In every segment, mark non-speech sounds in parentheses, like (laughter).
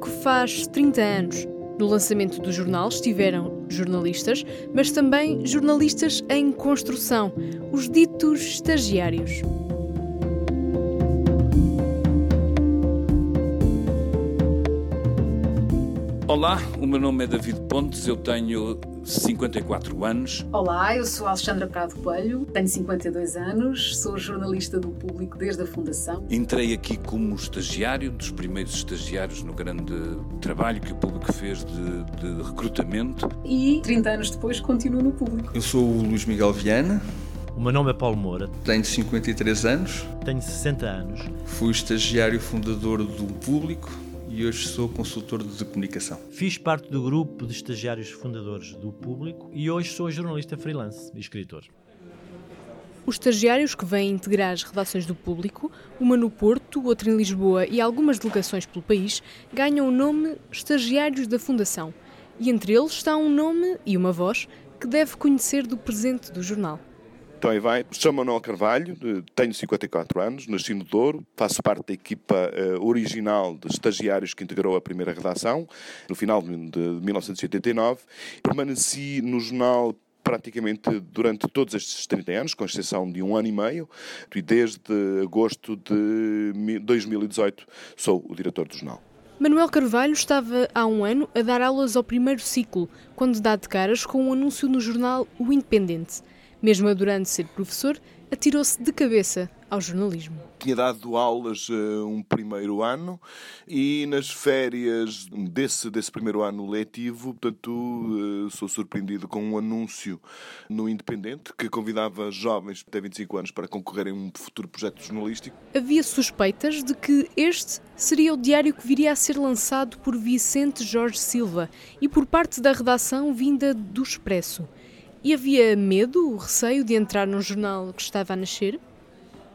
Público faz 30 anos. No lançamento do jornal estiveram jornalistas, mas também jornalistas em construção, os ditos estagiários. Olá, o meu nome é David Pontes, eu tenho 54 anos. Olá, eu sou Alexandra Prado Coelho, tenho 52 anos, sou jornalista do público desde a fundação. Entrei aqui como estagiário, dos primeiros estagiários no grande trabalho que o público fez de, de recrutamento. E 30 anos depois continuo no público. Eu sou o Luís Miguel Viana. O meu nome é Paulo Moura. Tenho 53 anos. Tenho 60 anos. Fui estagiário fundador do público e hoje sou consultor de comunicação. Fiz parte do grupo de estagiários fundadores do Público e hoje sou jornalista freelance e escritor. Os estagiários que vêm integrar as redações do Público, uma no Porto, outra em Lisboa e algumas delegações pelo país, ganham o nome Estagiários da Fundação. E entre eles está um nome e uma voz que deve conhecer do presente do jornal. Então aí vai, chamo Manuel Carvalho, tenho 54 anos, nasci no Douro, faço parte da equipa uh, original de estagiários que integrou a primeira redação, no final de, de 1989. Permaneci no jornal praticamente durante todos estes 30 anos, com exceção de um ano e meio, e desde agosto de 2018 sou o diretor do jornal. Manuel Carvalho estava há um ano a dar aulas ao primeiro ciclo, quando dá de caras com um anúncio no jornal O Independente. Mesmo adorando ser professor, atirou-se de cabeça ao jornalismo. Tinha dado aulas uh, um primeiro ano e nas férias desse, desse primeiro ano letivo, portanto, uh, sou surpreendido com um anúncio no Independente que convidava jovens até 25 anos para concorrerem a um futuro projeto jornalístico. Havia suspeitas de que este seria o diário que viria a ser lançado por Vicente Jorge Silva e por parte da redação vinda do Expresso. E havia medo, receio de entrar num jornal que estava a nascer?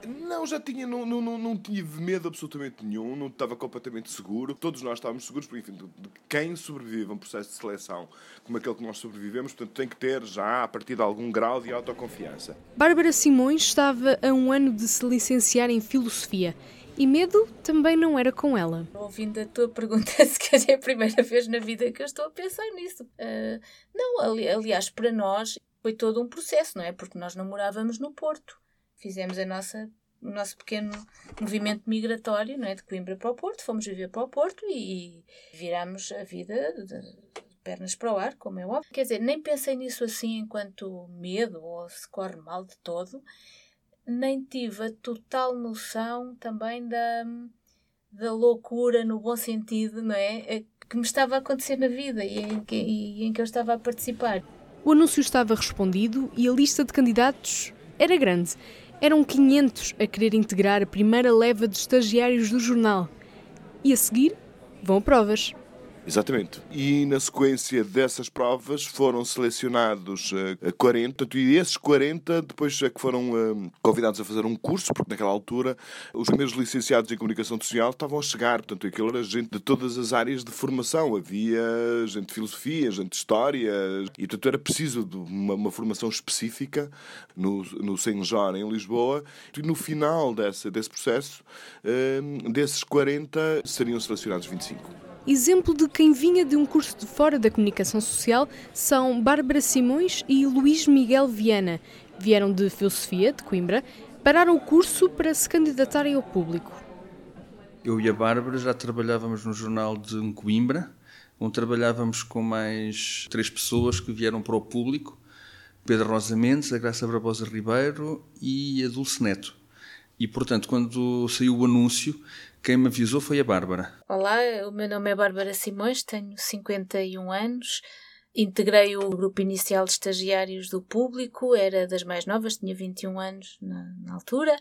Não, já tinha, não, não, não, tive medo absolutamente nenhum, não estava completamente seguro. Todos nós estávamos seguros, porque, enfim, de quem sobrevive a um processo de seleção como aquele que nós sobrevivemos, portanto, tem que ter já, a partir de algum grau de autoconfiança. Bárbara Simões estava a um ano de se licenciar em Filosofia e medo também não era com ela. Ouvindo a tua pergunta, (laughs) se calhar é a primeira vez na vida que eu estou a pensar nisso. Uh, não, ali, aliás, para nós foi todo um processo, não é? Porque nós não morávamos no Porto. Fizemos a nossa, o nosso pequeno movimento migratório, não é? De Coimbra para o Porto, fomos viver para o Porto e, e virámos a vida de, pernas para o ar, como é óbvio. Quer dizer, nem pensei nisso assim enquanto medo ou se corre mal de todo nem tive a total noção também da, da loucura, no bom sentido, não é? é? Que me estava a acontecer na vida e em, que, e em que eu estava a participar. O anúncio estava respondido e a lista de candidatos era grande. Eram 500 a querer integrar a primeira leva de estagiários do jornal. E a seguir, vão provas. Exatamente. E na sequência dessas provas foram selecionados uh, 40, e esses 40 depois é que foram uh, convidados a fazer um curso, porque naquela altura os primeiros licenciados em comunicação social estavam a chegar, portanto aquilo era gente de todas as áreas de formação, havia gente de filosofia, gente de história, e portanto era preciso de uma, uma formação específica no, no Senjor em Lisboa, e no final desse, desse processo, uh, desses 40 seriam selecionados 25. Exemplo de quem vinha de um curso de fora da comunicação social são Bárbara Simões e Luís Miguel Viana. Vieram de Filosofia, de Coimbra, pararam o curso para se candidatarem ao público. Eu e a Bárbara já trabalhávamos no jornal de Coimbra, onde trabalhávamos com mais três pessoas que vieram para o público: Pedro Rosa Mendes, a Graça Barbosa Ribeiro e a Dulce Neto. E, portanto, quando saiu o anúncio, quem me avisou foi a Bárbara. Olá, o meu nome é Bárbara Simões, tenho 51 anos. Integrei o grupo inicial de estagiários do público, era das mais novas, tinha 21 anos na, na altura.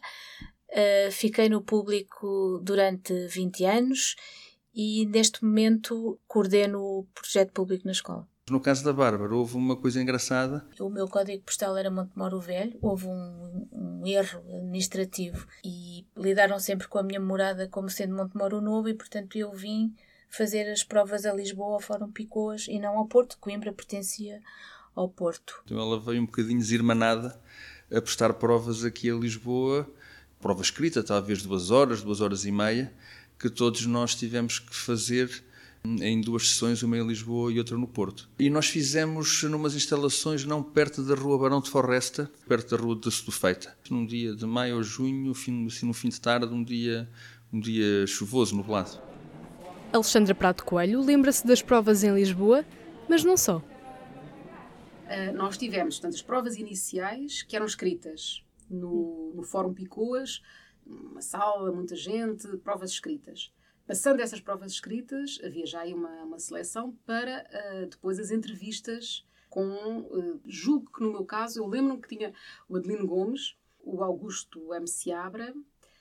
Uh, fiquei no público durante 20 anos e neste momento coordeno o projeto público na escola. No caso da Bárbara, houve uma coisa engraçada. O meu código postal era Montemoro Velho, houve um, um, erro administrativo e lidaram sempre com a minha morada como sendo Montemoro Novo e, portanto, eu vim fazer as provas a Lisboa, ao Fórum Picoas e não ao Porto. Coimbra pertencia ao Porto. Então ela veio um bocadinho desirmanada a prestar provas aqui a Lisboa, prova escrita, talvez duas horas, duas horas e meia, que todos nós tivemos que fazer em duas sessões, uma em Lisboa e outra no Porto. E nós fizemos numas instalações não perto da Rua Barão de Forresta, perto da Rua de Sedufeita. Num dia de maio ou junho, fim, assim, no fim de tarde, um dia, um dia chuvoso, nublado. Alexandra Prato Coelho lembra-se das provas em Lisboa, mas não só. Uh, nós tivemos, portanto, as provas iniciais que eram escritas no, no Fórum Picoas, uma sala, muita gente, provas escritas. Passando essas provas escritas, havia já aí uma, uma seleção para uh, depois as entrevistas com, uh, julgo que no meu caso, eu lembro-me que tinha o Adelino Gomes, o Augusto M. Seabra,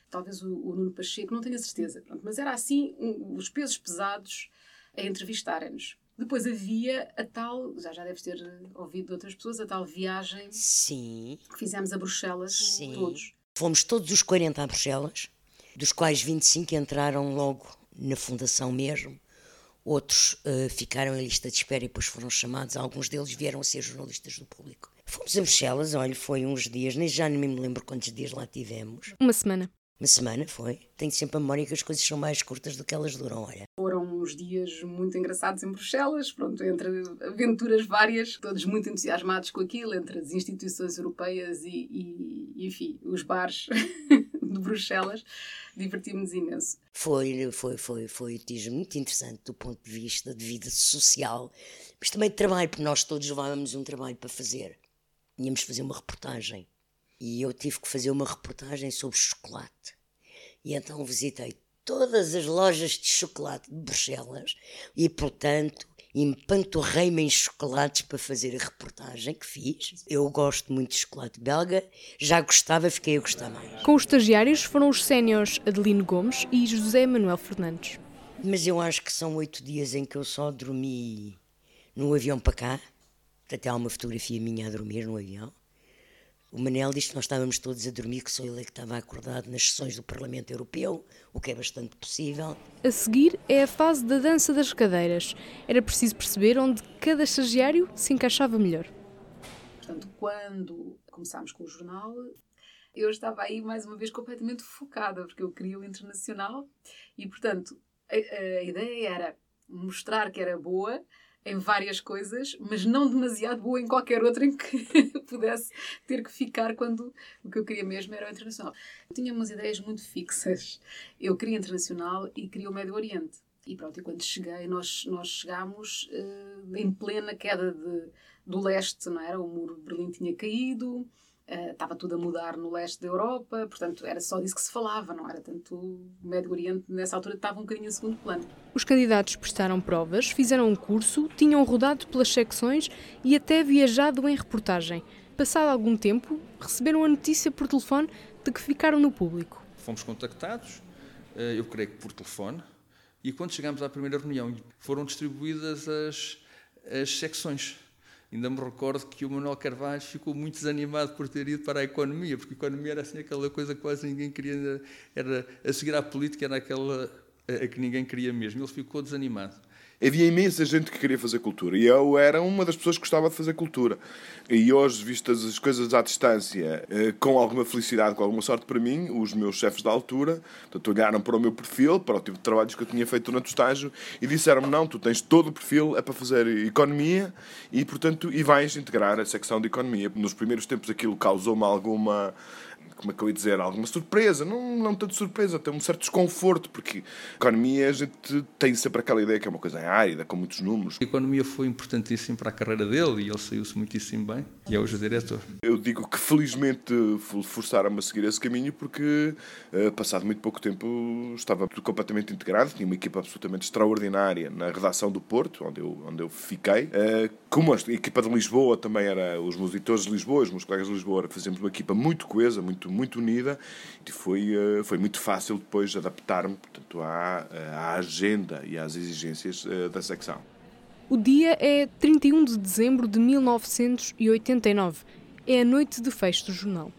talvez o, o Nuno Pacheco, não tenho a certeza, pronto, mas era assim um, os pesos pesados a entrevistarem-nos. Depois havia a tal, já já deves ter ouvido de outras pessoas, a tal viagem Sim. que fizemos a Bruxelas Sim. todos. Fomos todos os 40 a Bruxelas, dos quais 25 entraram logo na fundação mesmo. Outros uh, ficaram em lista de espera e depois foram chamados. Alguns deles vieram a ser jornalistas do público. Fomos a Bruxelas, olha, foi uns dias, nem já nem me lembro quantos dias lá tivemos. Uma semana. Uma semana foi. Tenho sempre a memória que as coisas são mais curtas do que elas duram, olha. Foram uns dias muito engraçados em Bruxelas, pronto, entre aventuras várias, todos muito entusiasmados com aquilo, entre as instituições europeias e, e enfim, os bares (laughs) de Bruxelas. Divertimos imenso. Foi, foi, foi, foi muito interessante do ponto de vista de vida social, mas também de trabalho, porque nós todos levávamos um trabalho para fazer. Tínhamos fazer uma reportagem e eu tive que fazer uma reportagem sobre chocolate. E então visitei todas as lojas de chocolate de Bruxelas e, portanto, empanturrei-me em chocolates para fazer a reportagem que fiz. Eu gosto muito de chocolate belga, já gostava, fiquei a gostar mais. Com os estagiários foram os séniores Adelino Gomes e José Manuel Fernandes. Mas eu acho que são oito dias em que eu só dormi no avião para cá. Até há uma fotografia minha a dormir no avião. O Manel disse que nós estávamos todos a dormir, que só ele é que estava acordado nas sessões do Parlamento Europeu, o que é bastante possível. A seguir é a fase da dança das cadeiras. Era preciso perceber onde cada estagiário se encaixava melhor. Portanto, quando começámos com o jornal, eu estava aí mais uma vez completamente focada, porque eu queria o internacional e, portanto, a, a ideia era mostrar que era boa, em várias coisas, mas não demasiado boa em qualquer outra em que (laughs) pudesse ter que ficar quando o que eu queria mesmo era o internacional. Eu tinha umas ideias muito fixas. Eu queria internacional e queria o Médio Oriente. E pronto, e quando cheguei, nós, nós chegámos uh, em plena queda de, do leste, não era? O muro de Berlim tinha caído, Uh, estava tudo a mudar no leste da Europa, portanto era só disso que se falava, não era tanto o Médio Oriente nessa altura estava um bocadinho em segundo plano. Os candidatos prestaram provas, fizeram um curso, tinham rodado pelas secções e até viajado em reportagem. Passado algum tempo, receberam a notícia por telefone de que ficaram no público. Fomos contactados, eh, eu creio que por telefone, e quando chegámos à primeira reunião foram distribuídas as, as secções Ainda me recordo que o Manuel Carvalho ficou muito desanimado por ter ido para a economia, porque a economia era assim aquela coisa que quase ninguém queria, era a seguir à política era aquela a que ninguém queria mesmo. Ele ficou desanimado havia imensa gente que queria fazer cultura e eu era uma das pessoas que gostava de fazer cultura. E hoje, vistas as coisas à distância, eh, com alguma felicidade, com alguma sorte para mim, os meus chefes da altura portanto, olharam para o meu perfil, para o tipo de trabalhos que eu tinha feito durante o estágio e disseram-me: Não, tu tens todo o perfil, é para fazer economia e, portanto, e vais integrar a secção de economia. Nos primeiros tempos aquilo causou-me alguma como é que eu ia dizer, alguma surpresa, não, não tanto surpresa, até um certo desconforto, porque economia a gente tem sempre aquela ideia que é uma coisa árida, com muitos números. A economia foi importantíssima para a carreira dele e ele saiu-se muitíssimo bem e é hoje o diretor. Eu digo que felizmente forçaram-me a seguir esse caminho porque, eh, passado muito pouco tempo, estava completamente integrado, tinha uma equipa absolutamente extraordinária na redação do Porto, onde eu, onde eu fiquei. Eh, como a equipa de Lisboa também era, os meus editores de Lisboa, os meus colegas de Lisboa, fazíamos uma equipa muito coesa, muito muito unida e foi, eh, foi muito fácil depois adaptar-me portanto, à, à agenda e às exigências eh, da secção. O dia é 31 de dezembro de 1989. É a noite de fecho do jornal.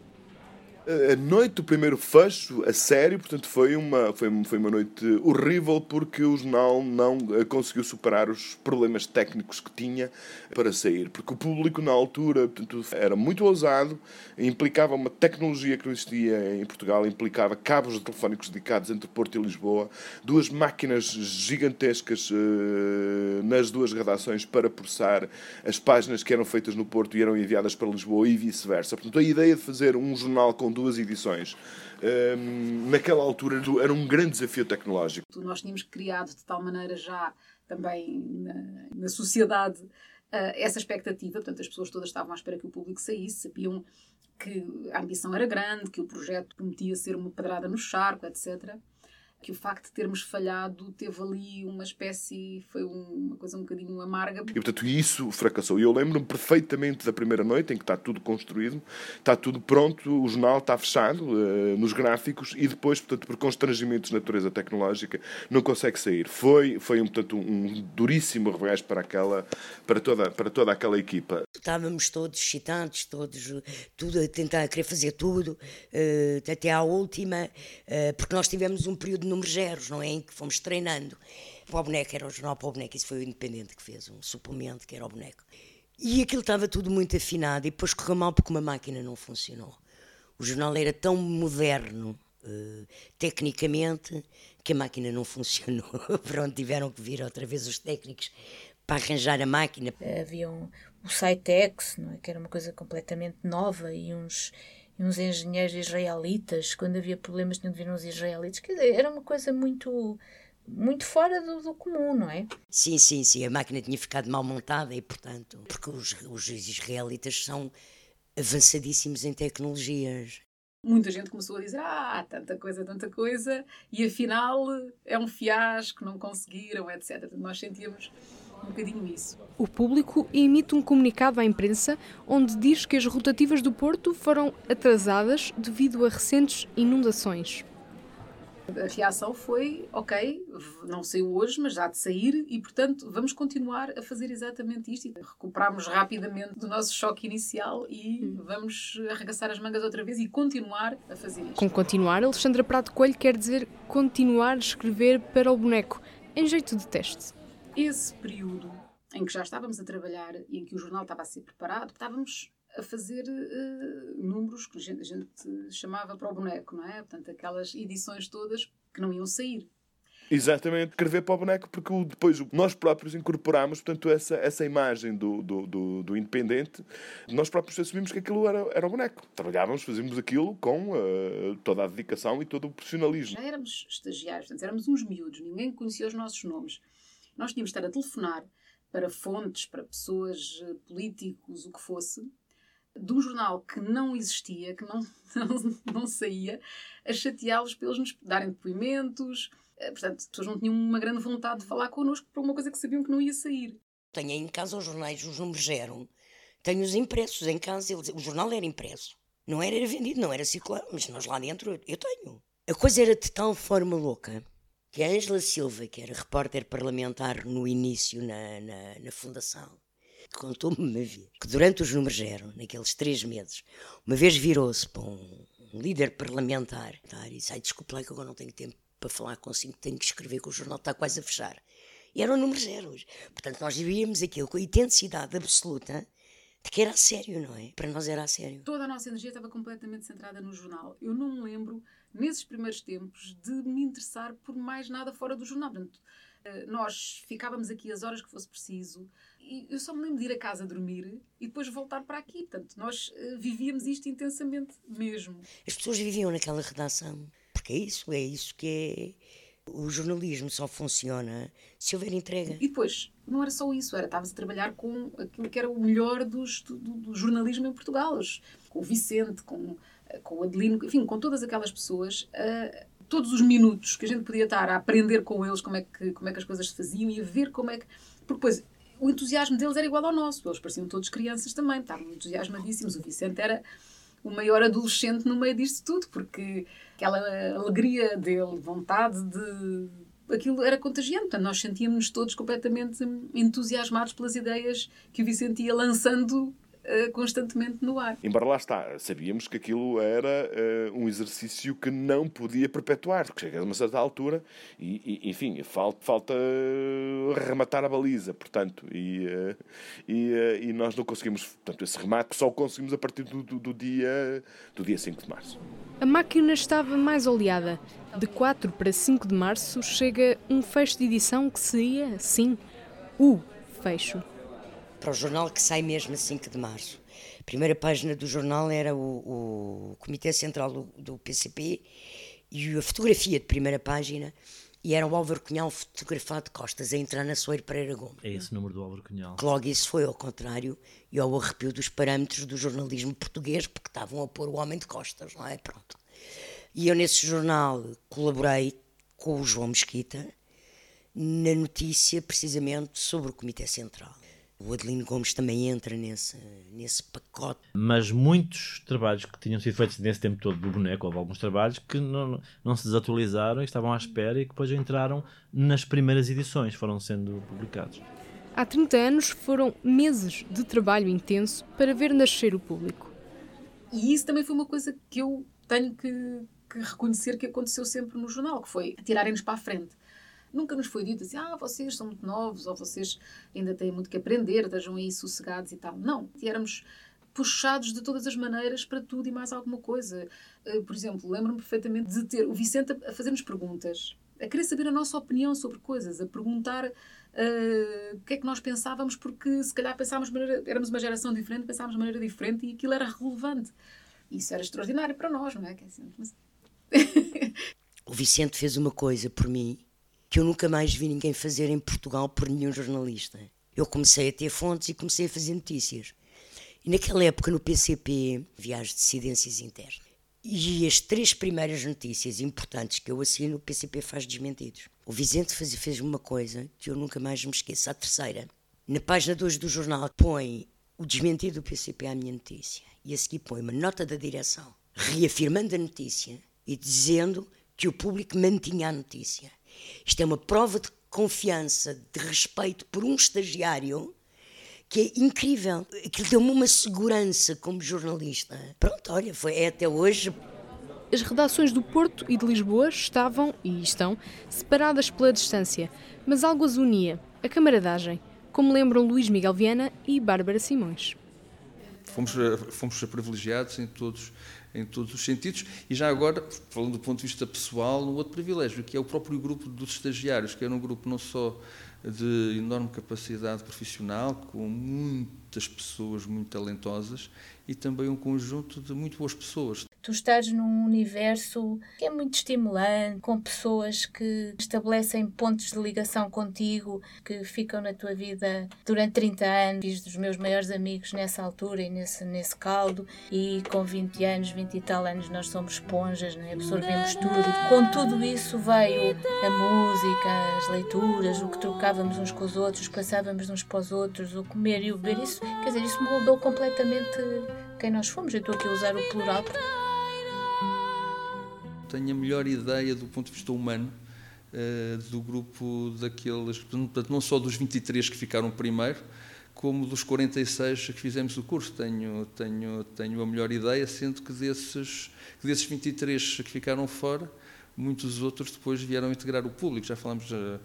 A noite do primeiro fecho, a sério, portanto, foi uma, foi, foi uma noite horrível porque o jornal não eh, conseguiu superar os problemas técnicos que tinha para sair. Porque o público, na altura, portanto, era muito ousado, implicava uma tecnologia que não existia em Portugal, implicava cabos telefónicos dedicados entre Porto e Lisboa, duas máquinas gigantescas uh, nas duas redações para processar as páginas que eram feitas no Porto e eram enviadas para Lisboa e vice-versa. Portanto, a ideia de fazer um jornal com duas edições. Um, naquela altura era um grande desafio tecnológico. Nós tínhamos criado de tal maneira já também na, na sociedade uh, essa expectativa, portanto as pessoas todas estavam à espera que o público saísse, sabiam que a ambição era grande, que o projeto prometia ser uma pedrada no charco, etc que o facto de termos falhado teve ali uma espécie, foi uma coisa um bocadinho amarga. E portanto isso fracassou. E eu lembro-me perfeitamente da primeira noite em que está tudo construído, está tudo pronto, o jornal está fechado uh, nos gráficos e depois, portanto, por constrangimentos de natureza tecnológica, não consegue sair. Foi, foi um, portanto, um duríssimo revés para, aquela, para, toda, para toda aquela equipa. Estávamos todos excitados, todos, tudo a tentar querer fazer tudo, uh, até à última, uh, porque nós tivemos um período números zeros, não é? Em que fomos treinando. Para o boneco, era o jornal para o boneco, isso foi o Independente que fez, um suplemento que era o boneco. E aquilo estava tudo muito afinado e depois correu mal porque uma máquina não funcionou. O jornal era tão moderno, uh, tecnicamente, que a máquina não (laughs) funcionou. Pronto, tiveram que vir outra vez os técnicos para arranjar a máquina. Havia um, o Sitex, não é? que era uma coisa completamente nova e uns e uns engenheiros israelitas, quando havia problemas tinham de vir uns israelitas, quer dizer, era uma coisa muito muito fora do, do, comum, não é? Sim, sim, sim. A máquina tinha ficado mal montada e, portanto, porque os, os israelitas são avançadíssimos em tecnologias. Muita gente começou a dizer: Ah, tanta coisa, tanta coisa, e afinal é um fiasco, não conseguiram, etc. Nós sentíamos um bocadinho isso. O público emite um comunicado à imprensa onde diz que as rotativas do Porto foram atrasadas devido a recentes inundações. A reação foi, ok, não saiu hoje, mas já de sair e, portanto, vamos continuar a fazer exatamente isto. Recuperamos rapidamente do nosso choque inicial e hum. vamos arregaçar as mangas outra vez e continuar a fazer isto. Com continuar, Alexandra Prato Coelho quer dizer continuar a escrever para o boneco, em jeito de teste esse período em que já estávamos a trabalhar e em que o jornal estava a ser preparado, estávamos a fazer uh, números que a gente, a gente, chamava para o boneco, não é? Portanto, aquelas edições todas que não iam sair. Exatamente, escrever para o boneco, porque depois nós próprios incorporámos portanto, essa, essa imagem do, do, do, do independente, nós próprios assumimos que aquilo era, era o boneco. Trabalhávamos, fazíamos aquilo com uh, toda a dedicação e todo o profissionalismo. Já éramos estagiários, portanto, éramos uns miúdos, ninguém conhecia os nossos nomes. Nós tínhamos de estar a telefonar para fontes, para pessoas, eh, políticos, o que fosse, de um jornal que não existia, que não, (laughs) não, saía, a chateá-los para eles nos darem depoimentos. Eh, portanto, as pessoas não tinham uma grande vontade de falar connosco para uma coisa que sabiam que não ia sair. Tenho em casa os jornais, os números zero. Tenho os impressos em casa. O jornal era impresso. Não era vendido, não era circular, mas nós lá dentro eu tenho. A coisa era de tal forma louca que a Ângela Silva, que era repórter parlamentar no início na, na, na Fundação, contou-me uma vez que durante os números zero, naqueles três meses, uma vez virou-se para um, um, líder parlamentar tá, e disse: Ai, desculpe lá que agora não tenho tempo para falar consigo, tenho que escrever que o jornal está quase a fechar. E eram números zeros. Portanto, nós víamos aquilo com a intensidade absoluta de que era a sério, não é? Para nós era a sério. Toda a nossa energia estava completamente centrada no jornal. Eu não me lembro nesses primeiros tempos, de me interessar por mais nada fora do jornal. Portanto, eh, nós ficávamos aqui as horas que fosse preciso e eu só me lembro de ir a casa dormir e depois voltar para aqui. Portanto, nós eh, vivíamos isto intensamente mesmo. As pessoas viviam naquela redação, porque é isso, é isso que é. O jornalismo só funciona se houver entrega. E depois, não era só isso, era estavas a trabalhar com aquilo que era o melhor dos, do, do jornalismo em Portugal, com o Vicente, com com o Adelino, enfim, com todas aquelas pessoas, uh, todos os minutos que a gente podia estar a aprender com eles como é que, como é que as coisas se faziam e a ver como é que. Porque depois o entusiasmo deles era igual ao nosso, eles pareciam todos crianças também, estavam entusiasmadíssimos. O Vicente era o maior adolescente no meio disto tudo, porque aquela alegria dele, vontade de. Aquilo era contagiante, portanto, nós sentíamos-nos todos completamente entusiasmados pelas ideias que o Vicente ia lançando uh, constantemente no ar. Embora lá está, sabíamos que aquilo era uh, um exercício que não podia perpetuar, porque chega a uma certa altura e, e enfim, falta, falta rematar a baliza, portanto, e, uh, e, e, nós não conseguimos, portanto, esse remate só o conseguimos a partir do, do, do, dia, do dia 5 de março. A máquina estava mais oleada. De 4 para 5 de março chega um fecho de edição que seria, sim, o fecho. Para o jornal que sai mesmo a 5 de março. A primeira página do jornal era o, o Comitê Central do, do, PCP e a fotografia de primeira página e era o Álvaro Cunhal fotografado de costas a entrar na Soeiro Pereira Gomes. É esse o número do Álvaro Cunhal. Que logo isso foi ao contrário e ao arrepio dos parâmetros do jornalismo português porque estavam a pôr o homem de costas, não é? Pronto. E eu nesse jornal colaborei com o João Mesquita na notícia precisamente sobre o Comitê Central. O Adelino Gomes também entra nesse, nesse pacote. Mas muitos trabalhos que tinham sido feitos nesse tempo todo do boneco, houve alguns trabalhos que não, não se desatualizaram e estavam à espera e que depois entraram nas primeiras edições, foram sendo publicados. Há 30 anos foram meses de trabalho intenso para ver nascer o público. E isso também foi uma coisa que eu tenho que, que reconhecer que aconteceu sempre no jornal, que foi tirarem-nos para a frente. Nunca nos foi dito assim, ah, vocês são muito novos, ou vocês ainda têm muito que aprender, estejam aí sossegados e tal. Não, éramos puxados de todas as maneiras para tudo e mais alguma coisa. Eh, por exemplo, lembro-me perfeitamente de ter o Vicente a fazer-nos perguntas, a querer saber a nossa opinião sobre coisas, a perguntar uh, o que é que nós pensávamos, porque se calhar pensávamos maneira, éramos uma geração diferente, pensávamos de maneira diferente e aquilo era relevante. Isso era extraordinário para nós, não é? o Vicente fez uma coisa por mim que eu nunca mais vi ninguém fazer em Portugal por nenhum jornalista. Eu comecei a ter fontes e comecei a fazer notícias. E naquela época no PCP havia as dissidências internas. E as três primeiras notícias importantes que eu assino, o PCP faz desmentidos. O Vicente fez, fez uma coisa que eu nunca mais me esqueço. A terceira, na página 2 do jornal, põe o desmentido do PCP à minha notícia. E a seguir põe uma nota da direção, reafirmando a notícia e dizendo que o público mantinha a notícia. Isto é uma prova de confiança, de respeito por um estagiário que é incrível. Aquilo deu-me uma segurança como jornalista. Pronto, olha, foi é até hoje. As redações do Porto e de Lisboa estavam, e estão, separadas pela distância, mas algo as unia, a camaradagem, como lembram Luís Miguel Viana e Bárbara Simões. Fomos, fomos privilegiados em todos em todos os sentidos. E já agora, falando do ponto de vista pessoal, um outro privilégio, que é o próprio grupo dos estagiários, que era um grupo não só de enorme capacidade profissional, com muitas pessoas muito talentosas, e também um conjunto de muito boas pessoas tu estás num universo que é muito estimulante, com pessoas que estabelecem pontos de ligação contigo, que ficam na tua vida durante 30 anos. Fiz dos meus maiores amigos nessa altura e nesse, nesse caldo, e com 20 anos, 20 e tal anos, nós somos esponjas, né? absorvemos tudo. Com tudo isso veio a música, as leituras, o que trocávamos uns com os outros, passávamos uns para os outros, o comer e o beber. Isso, quer dizer, isso mudou completamente quem nós fomos. Eu estou aqui a usar o plural tenho a melhor ideia do ponto de vista humano uh, do grupo daqueles, portanto, não só dos 23 que ficaram primeiro, como dos 46 que fizemos o curso. Tenho, tenho, tenho a melhor ideia, sendo que desses, que desses 23 que ficaram fora, muitos outros depois vieram integrar o público. Já falamos. Uh,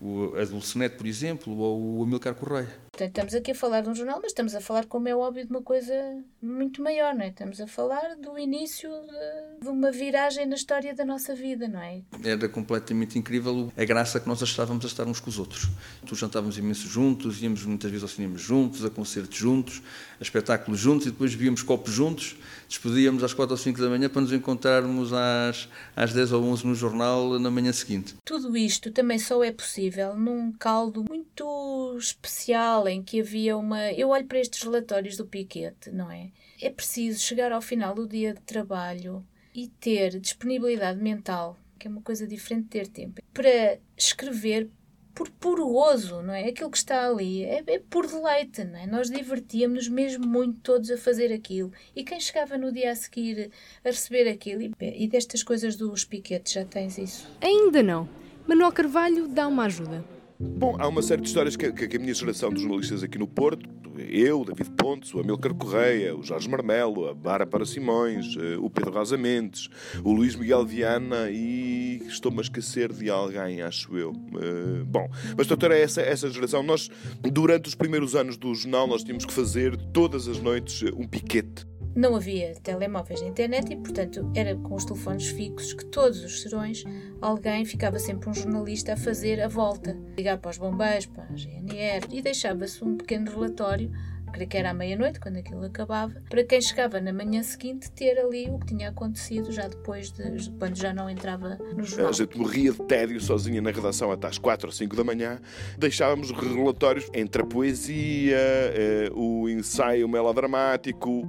o, a Dulcinete, por exemplo, ou o Amilcar Correia. Portanto, estamos aqui a falar de um jornal, mas estamos a falar, como é óbvio, de uma coisa muito maior, não é? Estamos a falar do início de, de uma viragem na história da nossa vida, não é? Era completamente incrível a graça que nós achávamos a estar uns com os outros. Tu jantávamos imenso juntos, íamos muitas vezes ao cinema juntos, a concertos juntos, a espetáculos juntos e depois víamos copos juntos, despedíamos às 4 ou 5 da manhã para nos encontrarmos às, às 10 ou 11 no jornal na manhã seguinte. Tudo isto também só é possível num caldo muito especial em que havia uma. Eu olho para estes relatórios do Piquete, não é? É preciso chegar ao final do dia de trabalho e ter disponibilidade mental, que é uma coisa diferente de ter tempo, para escrever por puro gozo, não é? Aquilo que está ali é, é por deleite, não é? Nós divertíamos-nos mesmo muito todos a fazer aquilo. E quem chegava no dia a seguir a receber aquilo, e, e destas coisas dos piquetes, já tens isso? Ainda não. Manuel Carvalho dá uma ajuda. Bom, há uma série de histórias que, que, a minha geração de jornalistas aqui no Porto, eu, David Pontes, o Amilcar Correia, o Jorge Marmelo, a Bárbara Simões, eh, o Pedro Rosa Mendes, o Luís Miguel Viana e estou-me a esquecer de alguém, acho eu. Uh, bom, mas portanto era essa, essa geração. Nós, durante os primeiros anos do jornal, nós tínhamos que fazer todas as noites um piquete não havia telemóveis na internet e, portanto, era com os telefones fixos que todos os serões alguém ficava sempre um jornalista a fazer a volta, ligar para os bombeiros, para a GNR e deixava-se um pequeno relatório creio que era à meia-noite, quando aquilo acabava, para quem chegava na manhã seguinte ter ali o que tinha acontecido já depois de quando já não entrava no jornal. A gente morria de tédio sozinha na redação até às 4 ou 5 da manhã. Deixávamos relatórios entre a poesia, eh, o ensaio melodramático,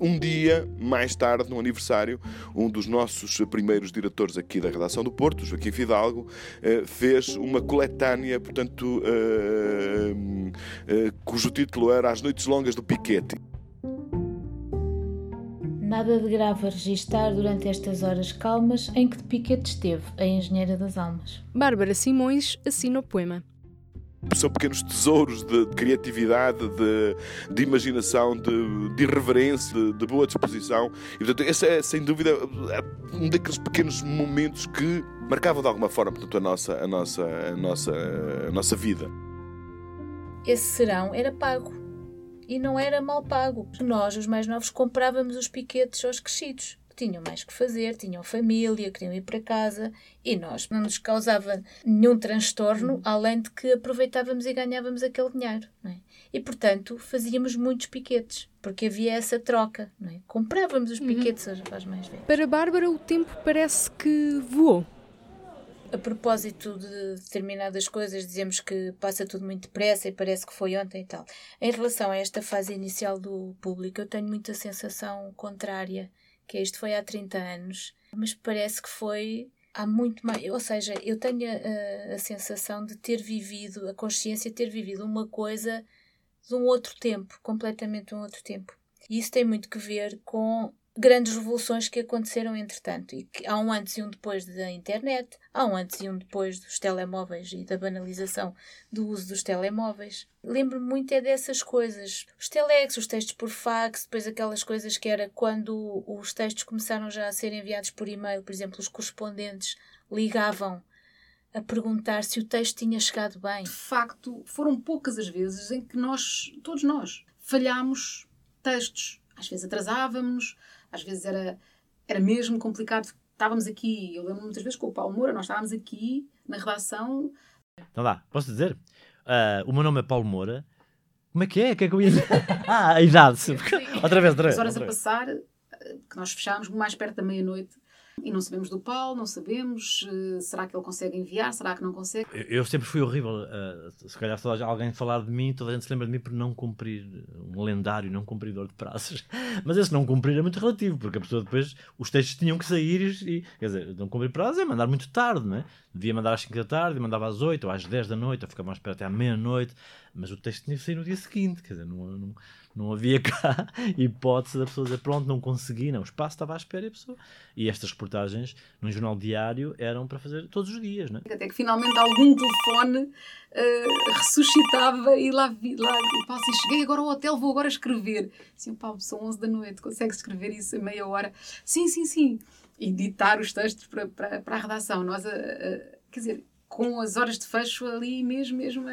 um dia mais tarde, no aniversário, um dos nossos primeiros diretores aqui da redação do Porto, Joaquim Fidalgo, eh, fez uma coletânea, portanto, eh, eh, cujo título era As Noites Longas do Piquete. Nada de grave a registar durante estas horas calmas em que de Piquete esteve, a engenheira das almas. Bárbara Simões assina o poema são pequenos tesouros de, criatividade, de, de imaginação, de, de irreverência, de, de, boa disposição. E, portanto, esse é, sem dúvida, um daqueles pequenos momentos que marcavam de alguma forma portanto, a, nossa, a, nossa, a, nossa, a nossa vida. Esse serão era pago. E não era mal pago. Nós, os mais novos, comprávamos os piquetes aos crescidos tinham mais que fazer, tinham família, queriam ir para casa e nós não nos causava nenhum transtorno, além de que aproveitávamos e ganhávamos aquele dinheiro. É? E, portanto, fazíamos muitos piquetes, porque havia essa troca. É? Comprávamos os uhum. piquetes uhum. às mais velhas. Para Bárbara, o tempo parece que voou. A propósito de determinadas coisas, dizemos que passa tudo muito depressa e parece que foi ontem e tal. Em relação a esta fase inicial do público, eu tenho muita sensação contrária que isto foi há 30 anos, mas parece que foi há muito mais. Ou seja, eu tenho a, a sensação de ter vivido, a consciência de ter vivido uma coisa de um outro tempo, completamente um outro tempo. E isso tem muito que ver com grandes revoluções que aconteceram entretanto. E que há um antes e um depois da internet, há um antes e um depois dos telemóveis e da banalização do uso dos telemóveis. Lembro-me muito é dessas coisas. Os telex, os textos por fax, depois aquelas coisas que era quando os textos começaram já a ser enviados por e-mail, por exemplo, os correspondentes ligavam a perguntar se o texto tinha chegado bem. De facto, foram poucas as vezes em que nós, todos nós, falhámos textos. Às vezes atrasávamos, às vezes era, era mesmo complicado. Estávamos aqui, eu lembro muitas vezes com o Paulo Moura, nós estávamos aqui na redação. Então lá, posso dizer? Uh, o meu nome é Paulo Moura. Como é que é? O que é que eu ia dizer? (laughs) ah, a idade. outra vez, outra vez. As horas a passar, eh, que nós fechámos mais perto da meia-noite e não sabemos do Paulo, não sabemos. Uh, será que ele consegue enviar? Será que não consegue? Eu, eu sempre fui horrível. Uh, se calhar se alguém falar de mim, toda a gente se lembra de mim por não cumprir um lendário não cumpridor de prazos. (laughs) Mas esse não cumprir é muito relativo, porque a pessoa depois, os textos tinham que sair e, quer dizer, não cumprir prazos é mandar muito tarde, não é? Devia mandar às 5 da tarde, mandava às 8 ou às 10 da noite, ou ficava mais perto até à meia-noite, mas o texto tinha que sair no dia seguinte, quer dizer, não, não, não havia cá (laughs) hipótese da pessoa dizer pronto, não consegui, não. O espaço estava à espera e a pessoa. E estas reportagens num jornal diário eram para fazer todos os dias, né? Até que finalmente algum telefone uh, ressuscitava e lá vi, lá, o Paulo assim, cheguei agora ao hotel, vou agora escrever. Sim, Paulo, são 11 da noite, consegue escrever isso em meia hora? Sim, sim, sim. E editar os textos para, para, para a redação. Nós, uh, uh, quer dizer, com as horas de fecho ali mesmo, mesmo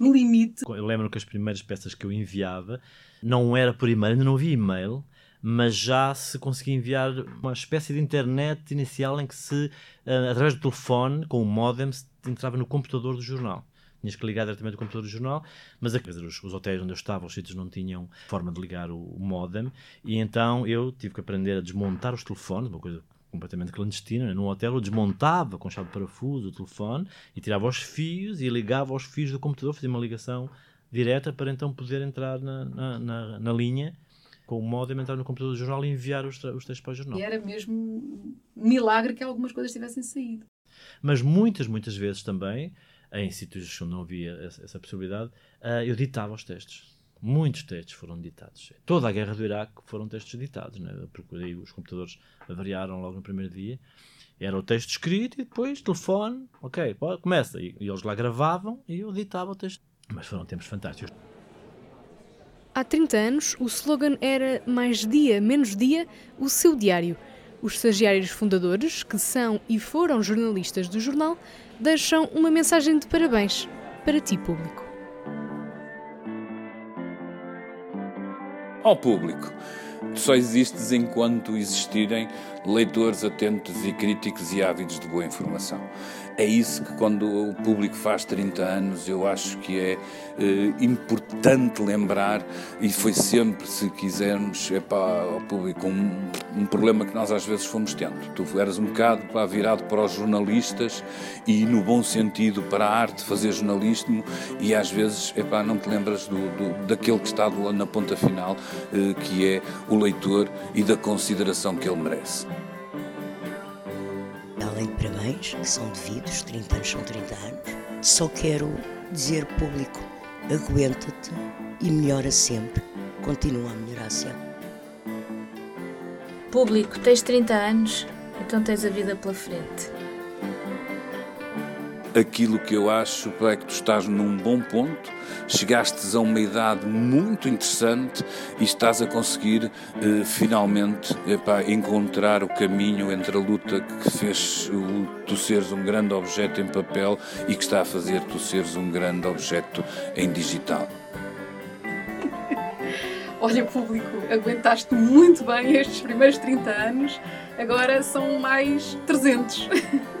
limite. Eu lembro que as primeiras peças que eu enviava não era por e-mail, ainda não havia e-mail, mas já se conseguia enviar uma espécie de internet inicial em que se, eh, através do telefone, com o modem, se entrava no computador do jornal. Tinhas que ligar diretamente o computador do jornal, mas dizer, os, os, hotéis onde eu estava, os sítios não tinham forma de ligar o, o modem, e então eu tive que aprender a desmontar os telefones, uma coisa completamente clandestina. Né? Num hotel eu desmontava com chave de parafuso o telefone e tirava os fios e ligava aos fios do computador, fazia uma ligação direta para então poder entrar na, na, na, na linha com o modem, entrar no computador do jornal e enviar os, os textos para o jornal. E era mesmo milagre que algumas coisas tivessem saído. Mas muitas, muitas vezes também, em sítios onde não havia essa, essa possibilidade, uh, eu ditava os textos. Muitos textos foram ditados. Toda a guerra do Iraque foram textos ditados, né? porque aí os computadores variaram logo no primeiro dia. Era o texto escrito e depois telefone, ok, pode, começa. E, e eles lá gravavam e eu ditava o texto. Mas foram tempos fantásticos. Há 30 anos, o slogan era Mais dia, menos dia, o seu diário. Os estagiários fundadores, que são e foram jornalistas do jornal, deixam uma mensagem de parabéns para ti, público. Ao público, só existes enquanto existirem leitores atentos e críticos e ávidos de boa informação é isso que, quando o público faz 30 anos, eu acho que é eh, importante lembrar, e foi sempre, se quisermos, é para o público um, um, problema que nós às vezes fomos tendo. Tu eras um bocado para, virado para os jornalistas e, no bom sentido, para a arte de fazer jornalismo, e às vezes epá, não te lembras do, do, daquele que está na ponta final, eh, que é o leitor e da consideração que ele merece além de parabéns, que são devidos, 30 anos são 30 anos, só quero dizer público, aguenta-te e melhora sempre, continua a melhorar sempre. Público, tens 30 anos, então tens a vida pela frente aquilo que eu acho é que tu estás num bom ponto, chegastes a uma idade muito interessante e estás a conseguir eh, finalmente epá, encontrar o caminho entre a luta que fez o, tu seres um grande objeto em papel e que está a fazer tu seres um grande objeto em digital. (laughs) Olha, público, aguentaste muito bem estes primeiros 30 anos, agora são mais 300. (laughs)